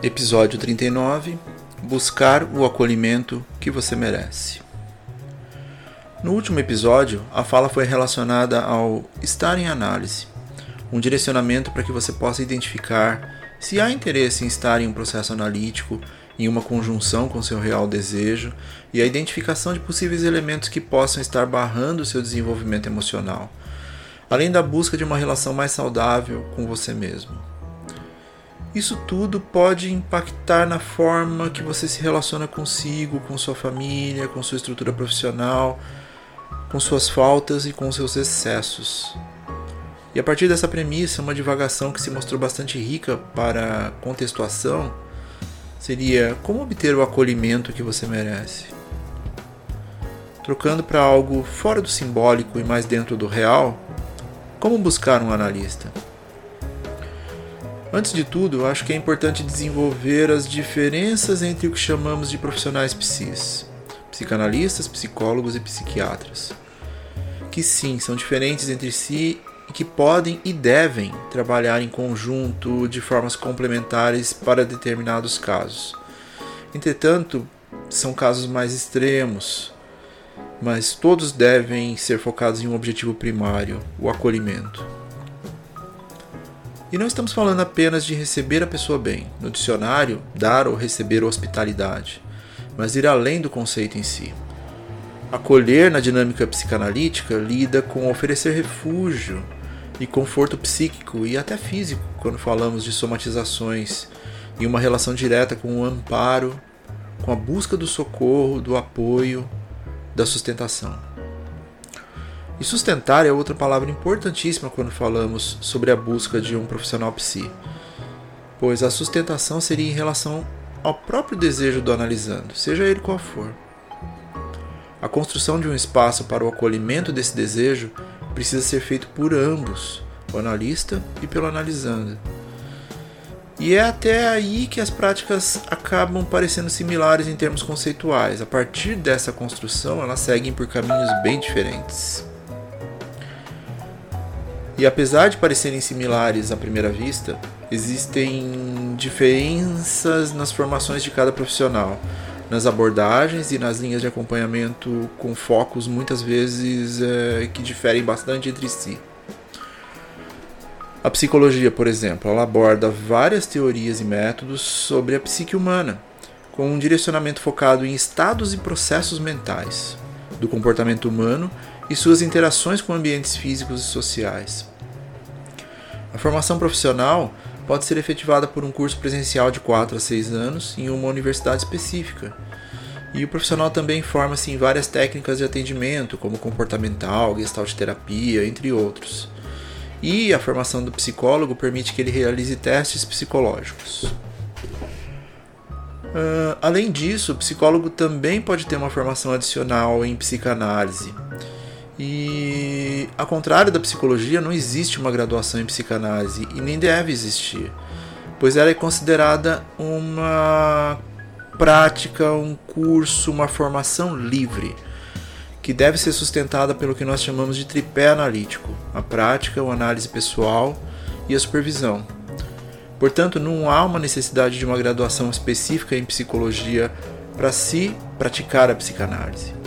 Episódio 39 Buscar o acolhimento que você merece. No último episódio, a fala foi relacionada ao estar em análise, um direcionamento para que você possa identificar se há interesse em estar em um processo analítico, em uma conjunção com seu real desejo e a identificação de possíveis elementos que possam estar barrando seu desenvolvimento emocional, além da busca de uma relação mais saudável com você mesmo. Isso tudo pode impactar na forma que você se relaciona consigo, com sua família, com sua estrutura profissional, com suas faltas e com seus excessos. E a partir dessa premissa, uma divagação que se mostrou bastante rica para contextuação seria como obter o acolhimento que você merece. Trocando para algo fora do simbólico e mais dentro do real, como buscar um analista? Antes de tudo, acho que é importante desenvolver as diferenças entre o que chamamos de profissionais psis, psicanalistas, psicólogos e psiquiatras, que sim, são diferentes entre si e que podem e devem trabalhar em conjunto de formas complementares para determinados casos. Entretanto, são casos mais extremos, mas todos devem ser focados em um objetivo primário, o acolhimento. E não estamos falando apenas de receber a pessoa bem, no dicionário, dar ou receber hospitalidade, mas ir além do conceito em si. Acolher na dinâmica psicanalítica lida com oferecer refúgio e conforto psíquico e até físico quando falamos de somatizações em uma relação direta com o amparo, com a busca do socorro, do apoio, da sustentação. E sustentar é outra palavra importantíssima quando falamos sobre a busca de um profissional psi, pois a sustentação seria em relação ao próprio desejo do analisando, seja ele qual for. A construção de um espaço para o acolhimento desse desejo precisa ser feito por ambos, o analista e pelo analisando. E é até aí que as práticas acabam parecendo similares em termos conceituais. A partir dessa construção, elas seguem por caminhos bem diferentes. E apesar de parecerem similares à primeira vista, existem diferenças nas formações de cada profissional, nas abordagens e nas linhas de acompanhamento com focos muitas vezes é, que diferem bastante entre si. A psicologia, por exemplo, ela aborda várias teorias e métodos sobre a psique humana, com um direcionamento focado em estados e processos mentais, do comportamento humano e suas interações com ambientes físicos e sociais. A formação profissional pode ser efetivada por um curso presencial de 4 a 6 anos em uma universidade específica. E o profissional também forma-se em várias técnicas de atendimento, como comportamental, gestalt terapia, entre outros. E a formação do psicólogo permite que ele realize testes psicológicos. Uh, além disso, o psicólogo também pode ter uma formação adicional em psicanálise. E, ao contrário da psicologia, não existe uma graduação em psicanálise e nem deve existir, pois ela é considerada uma prática, um curso, uma formação livre, que deve ser sustentada pelo que nós chamamos de tripé analítico: a prática, a análise pessoal e a supervisão. Portanto, não há uma necessidade de uma graduação específica em psicologia para se praticar a psicanálise.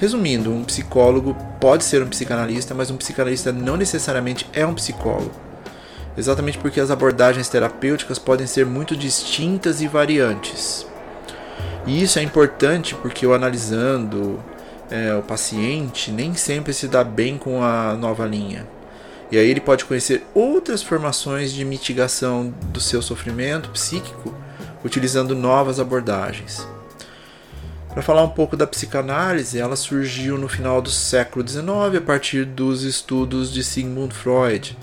Resumindo, um psicólogo pode ser um psicanalista, mas um psicanalista não necessariamente é um psicólogo. Exatamente porque as abordagens terapêuticas podem ser muito distintas e variantes. E isso é importante porque o analisando é, o paciente nem sempre se dá bem com a nova linha. E aí ele pode conhecer outras formações de mitigação do seu sofrimento psíquico utilizando novas abordagens. Para falar um pouco da psicanálise, ela surgiu no final do século XIX a partir dos estudos de Sigmund Freud,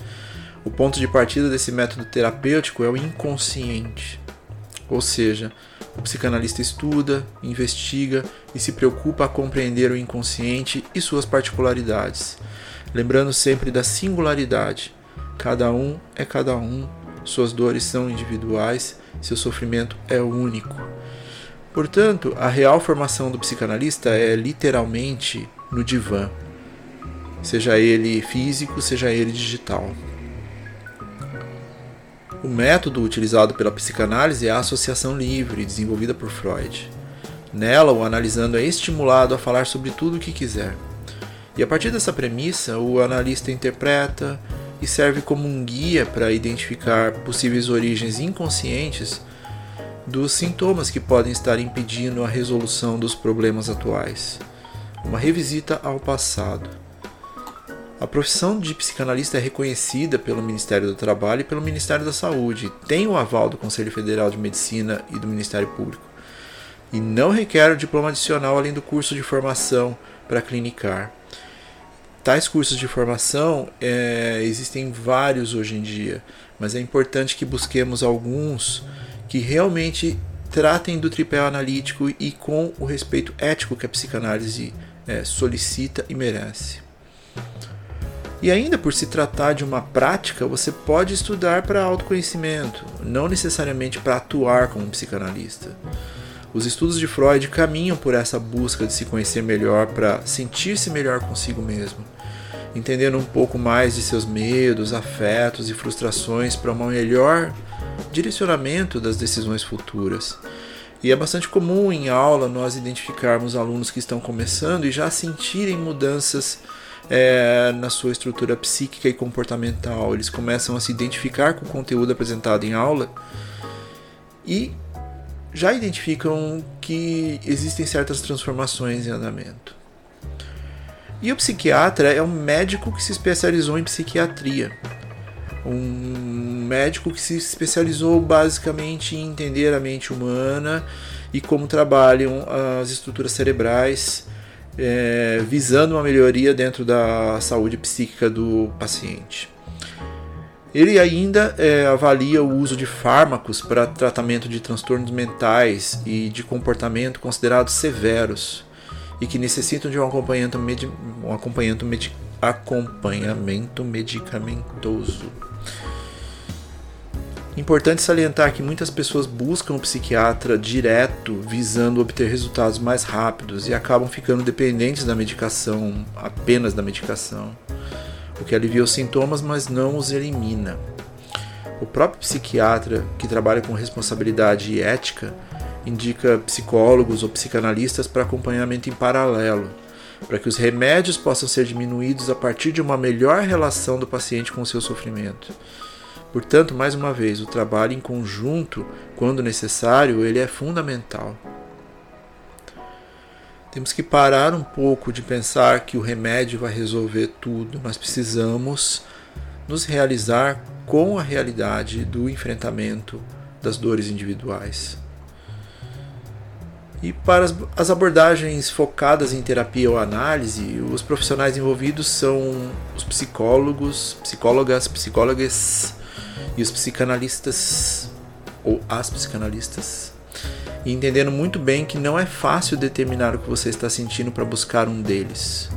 O ponto de partida desse método terapêutico é o inconsciente. Ou seja, o psicanalista estuda, investiga e se preocupa a compreender o inconsciente e suas particularidades, lembrando sempre da singularidade. Cada um é cada um, suas dores são individuais, seu sofrimento é único. Portanto, a real formação do psicanalista é literalmente no divã, seja ele físico, seja ele digital. O método utilizado pela psicanálise é a associação livre, desenvolvida por Freud. Nela, o analisando é estimulado a falar sobre tudo o que quiser. E a partir dessa premissa, o analista interpreta e serve como um guia para identificar possíveis origens inconscientes dos sintomas que podem estar impedindo a resolução dos problemas atuais. Uma revisita ao passado. A profissão de psicanalista é reconhecida pelo Ministério do Trabalho e pelo Ministério da Saúde, tem o aval do Conselho Federal de Medicina e do Ministério Público, e não requer o diploma adicional além do curso de formação para clinicar. Tais cursos de formação é, existem vários hoje em dia, mas é importante que busquemos alguns que realmente tratem do tripé analítico e com o respeito ético que a psicanálise é, solicita e merece. E ainda por se tratar de uma prática, você pode estudar para autoconhecimento, não necessariamente para atuar como psicanalista. Os estudos de Freud caminham por essa busca de se conhecer melhor para sentir-se melhor consigo mesmo, entendendo um pouco mais de seus medos, afetos e frustrações para um melhor direcionamento das decisões futuras. E é bastante comum em aula nós identificarmos alunos que estão começando e já sentirem mudanças é, na sua estrutura psíquica e comportamental. Eles começam a se identificar com o conteúdo apresentado em aula e já identificam que existem certas transformações em andamento. E o psiquiatra é um médico que se especializou em psiquiatria. Um médico que se especializou basicamente em entender a mente humana e como trabalham as estruturas cerebrais é, visando uma melhoria dentro da saúde psíquica do paciente. Ele ainda é, avalia o uso de fármacos para tratamento de transtornos mentais e de comportamento considerados severos e que necessitam de um acompanhamento, medi um acompanhamento, medi acompanhamento medicamentoso. Importante salientar que muitas pessoas buscam o psiquiatra direto visando obter resultados mais rápidos e acabam ficando dependentes da medicação, apenas da medicação, o que alivia os sintomas, mas não os elimina. O próprio psiquiatra, que trabalha com responsabilidade e ética, indica psicólogos ou psicanalistas para acompanhamento em paralelo, para que os remédios possam ser diminuídos a partir de uma melhor relação do paciente com o seu sofrimento. Portanto, mais uma vez, o trabalho em conjunto, quando necessário, ele é fundamental. Temos que parar um pouco de pensar que o remédio vai resolver tudo. Nós precisamos nos realizar com a realidade do enfrentamento das dores individuais. E para as abordagens focadas em terapia ou análise, os profissionais envolvidos são os psicólogos, psicólogas, psicólogas, e os psicanalistas, ou as psicanalistas, e entendendo muito bem que não é fácil determinar o que você está sentindo para buscar um deles.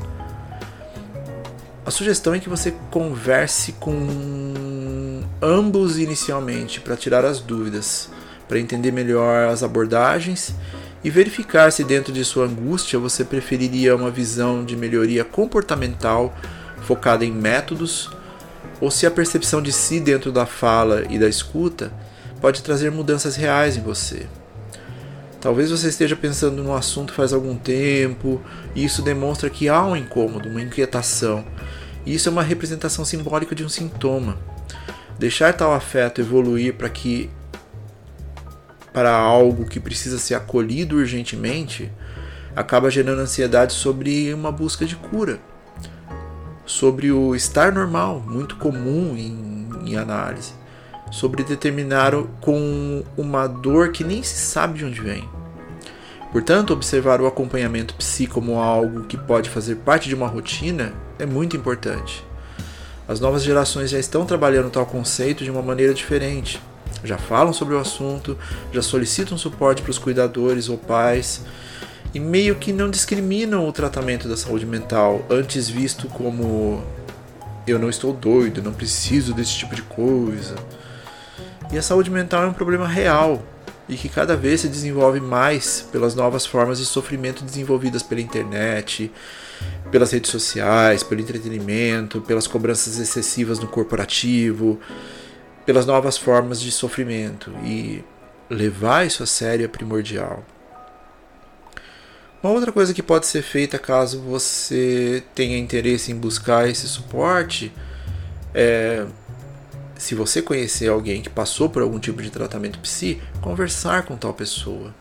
A sugestão é que você converse com ambos inicialmente para tirar as dúvidas, para entender melhor as abordagens e verificar se dentro de sua angústia você preferiria uma visão de melhoria comportamental focada em métodos ou se a percepção de si dentro da fala e da escuta pode trazer mudanças reais em você. Talvez você esteja pensando no assunto faz algum tempo e isso demonstra que há um incômodo, uma inquietação. E isso é uma representação simbólica de um sintoma. Deixar tal afeto evoluir para que para algo que precisa ser acolhido urgentemente acaba gerando ansiedade sobre uma busca de cura sobre o estar normal, muito comum em, em análise, sobre determinar com uma dor que nem se sabe de onde vem. Portanto, observar o acompanhamento psi como algo que pode fazer parte de uma rotina é muito importante. As novas gerações já estão trabalhando tal conceito de uma maneira diferente. Já falam sobre o assunto, já solicitam suporte para os cuidadores ou pais e meio que não discriminam o tratamento da saúde mental, antes visto como eu não estou doido, não preciso desse tipo de coisa. E a saúde mental é um problema real e que cada vez se desenvolve mais pelas novas formas de sofrimento desenvolvidas pela internet, pelas redes sociais, pelo entretenimento, pelas cobranças excessivas no corporativo, pelas novas formas de sofrimento. E levar isso a sério é primordial. Uma outra coisa que pode ser feita caso você tenha interesse em buscar esse suporte é se você conhecer alguém que passou por algum tipo de tratamento psi, conversar com tal pessoa.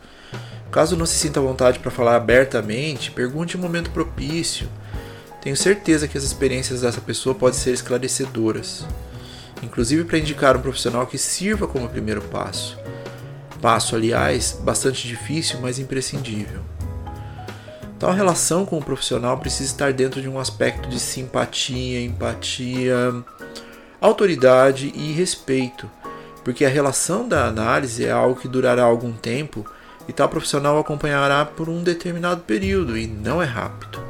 Caso não se sinta à vontade para falar abertamente, pergunte um momento propício. Tenho certeza que as experiências dessa pessoa podem ser esclarecedoras, inclusive para indicar um profissional que sirva como primeiro passo. Passo, aliás, bastante difícil, mas imprescindível. Tal relação com o profissional precisa estar dentro de um aspecto de simpatia, empatia, autoridade e respeito, porque a relação da análise é algo que durará algum tempo e tal profissional acompanhará por um determinado período e não é rápido.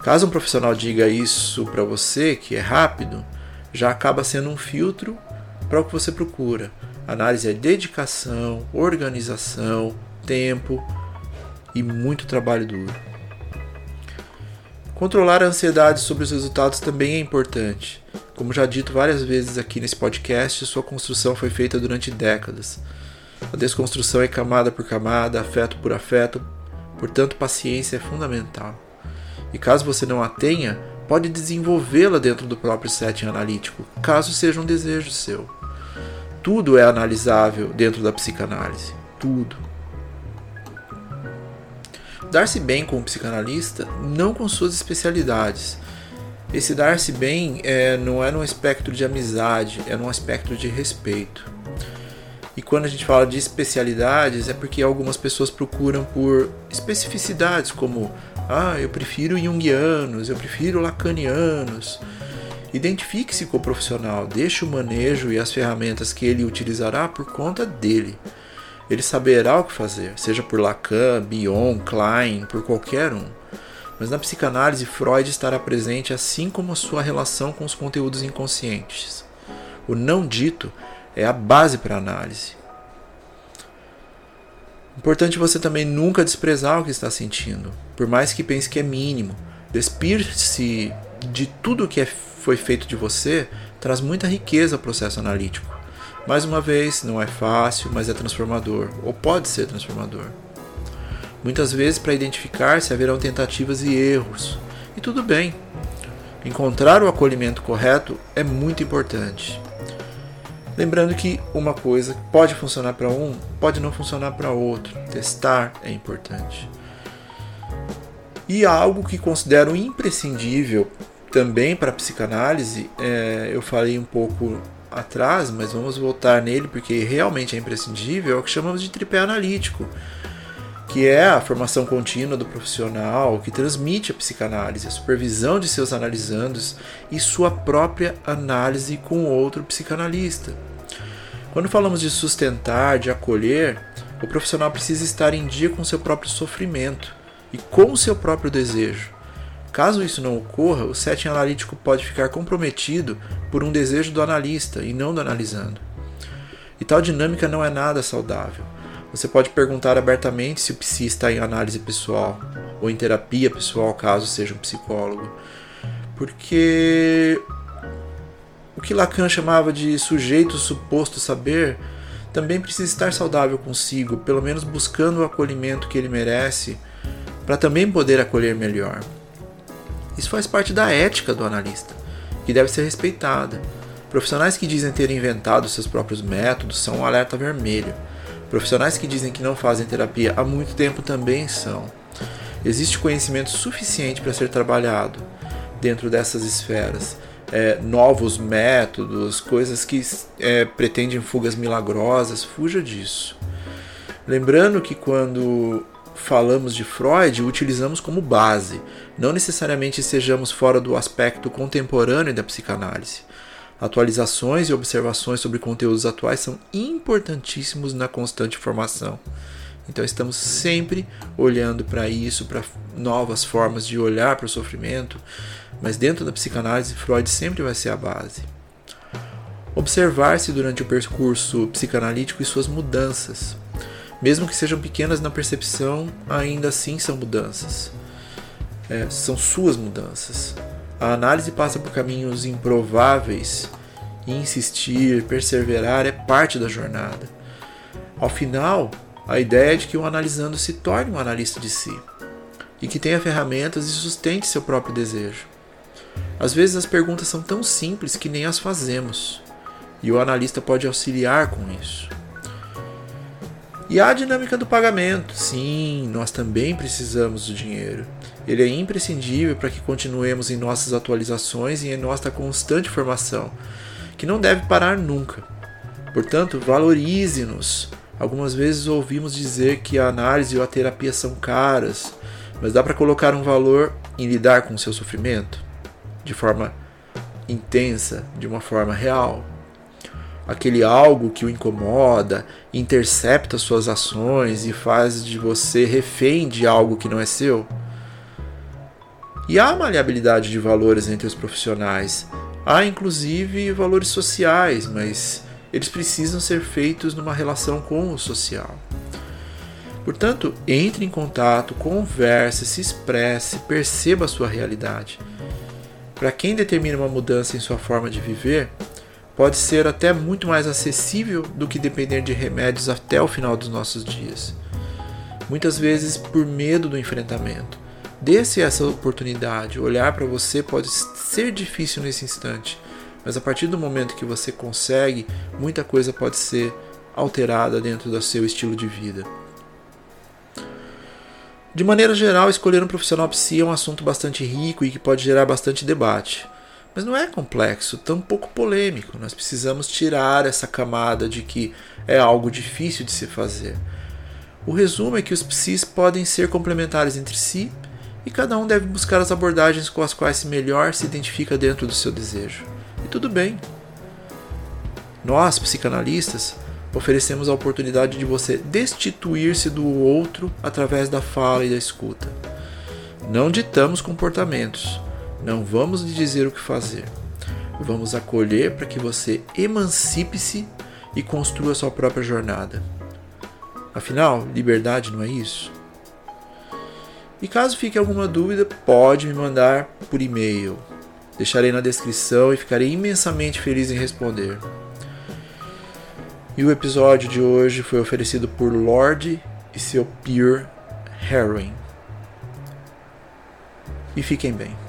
Caso um profissional diga isso para você, que é rápido, já acaba sendo um filtro para o que você procura. análise é dedicação, organização, tempo e muito trabalho duro. Controlar a ansiedade sobre os resultados também é importante. Como já dito várias vezes aqui nesse podcast, sua construção foi feita durante décadas. A desconstrução é camada por camada, afeto por afeto, portanto, paciência é fundamental. E caso você não a tenha, pode desenvolvê-la dentro do próprio setting analítico, caso seja um desejo seu. Tudo é analisável dentro da psicanálise. Tudo. Dar-se bem com o psicanalista, não com suas especialidades, esse dar-se bem é, não é num aspecto de amizade, é num aspecto de respeito. E quando a gente fala de especialidades, é porque algumas pessoas procuram por especificidades, como ah, eu prefiro junguianos, eu prefiro lacanianos. Identifique-se com o profissional, deixe o manejo e as ferramentas que ele utilizará por conta dele. Ele saberá o que fazer, seja por Lacan, Bion, Klein, por qualquer um. Mas na psicanálise, Freud estará presente assim como a sua relação com os conteúdos inconscientes. O não dito é a base para a análise. Importante você também nunca desprezar o que está sentindo, por mais que pense que é mínimo. Despir-se de tudo que é, foi feito de você traz muita riqueza ao processo analítico. Mais uma vez, não é fácil, mas é transformador, ou pode ser transformador. Muitas vezes, para identificar se haverão tentativas e erros. E tudo bem. Encontrar o acolhimento correto é muito importante. Lembrando que uma coisa pode funcionar para um, pode não funcionar para outro. Testar é importante. E algo que considero imprescindível também para a psicanálise, é, eu falei um pouco atrás, mas vamos voltar nele porque realmente é imprescindível, é o que chamamos de tripé analítico que é a formação contínua do profissional que transmite a psicanálise, a supervisão de seus analisandos e sua própria análise com outro psicanalista. Quando falamos de sustentar, de acolher, o profissional precisa estar em dia com seu próprio sofrimento e com seu próprio desejo. Caso isso não ocorra, o setting analítico pode ficar comprometido por um desejo do analista e não do analisando. E tal dinâmica não é nada saudável. Você pode perguntar abertamente se o psi está em análise pessoal ou em terapia pessoal, caso seja um psicólogo. Porque o que Lacan chamava de sujeito suposto saber também precisa estar saudável consigo, pelo menos buscando o acolhimento que ele merece, para também poder acolher melhor. Isso faz parte da ética do analista, que deve ser respeitada. Profissionais que dizem ter inventado seus próprios métodos são um alerta vermelho Profissionais que dizem que não fazem terapia há muito tempo também são. Existe conhecimento suficiente para ser trabalhado dentro dessas esferas. É, novos métodos, coisas que é, pretendem fugas milagrosas, fuja disso. Lembrando que quando falamos de Freud, utilizamos como base, não necessariamente sejamos fora do aspecto contemporâneo da psicanálise. Atualizações e observações sobre conteúdos atuais são importantíssimos na constante formação. Então estamos sempre olhando para isso, para novas formas de olhar para o sofrimento, mas dentro da psicanálise, Freud sempre vai ser a base. Observar-se durante o percurso psicanalítico e suas mudanças. Mesmo que sejam pequenas na percepção, ainda assim são mudanças. É, são suas mudanças. A análise passa por caminhos improváveis e insistir, perseverar é parte da jornada. Ao final, a ideia é de que o analisando se torne um analista de si e que tenha ferramentas e sustente seu próprio desejo. Às vezes as perguntas são tão simples que nem as fazemos, e o analista pode auxiliar com isso. E a dinâmica do pagamento. Sim, nós também precisamos do dinheiro. Ele é imprescindível para que continuemos em nossas atualizações e em nossa constante formação, que não deve parar nunca. Portanto, valorize-nos. Algumas vezes ouvimos dizer que a análise ou a terapia são caras, mas dá para colocar um valor em lidar com o seu sofrimento de forma intensa, de uma forma real aquele algo que o incomoda, intercepta suas ações e faz de você refém de algo que não é seu? E há maleabilidade de valores entre os profissionais. Há inclusive valores sociais, mas eles precisam ser feitos numa relação com o social. Portanto, entre em contato, converse, se expresse, perceba a sua realidade. Para quem determina uma mudança em sua forma de viver, pode ser até muito mais acessível do que depender de remédios até o final dos nossos dias. Muitas vezes por medo do enfrentamento. Dê-se essa oportunidade. Olhar para você pode ser difícil nesse instante, mas a partir do momento que você consegue, muita coisa pode ser alterada dentro do seu estilo de vida. De maneira geral, escolher um profissional psi é um assunto bastante rico e que pode gerar bastante debate. Mas não é complexo, tão pouco polêmico. Nós precisamos tirar essa camada de que é algo difícil de se fazer. O resumo é que os psis podem ser complementares entre si e cada um deve buscar as abordagens com as quais melhor se identifica dentro do seu desejo. E tudo bem. Nós, psicanalistas, oferecemos a oportunidade de você destituir-se do outro através da fala e da escuta. Não ditamos comportamentos, não vamos lhe dizer o que fazer. Vamos acolher para que você emancipe-se e construa sua própria jornada. Afinal, liberdade não é isso? E caso fique alguma dúvida, pode me mandar por e-mail. Deixarei na descrição e ficarei imensamente feliz em responder. E o episódio de hoje foi oferecido por Lorde e seu peer Heroin. E fiquem bem.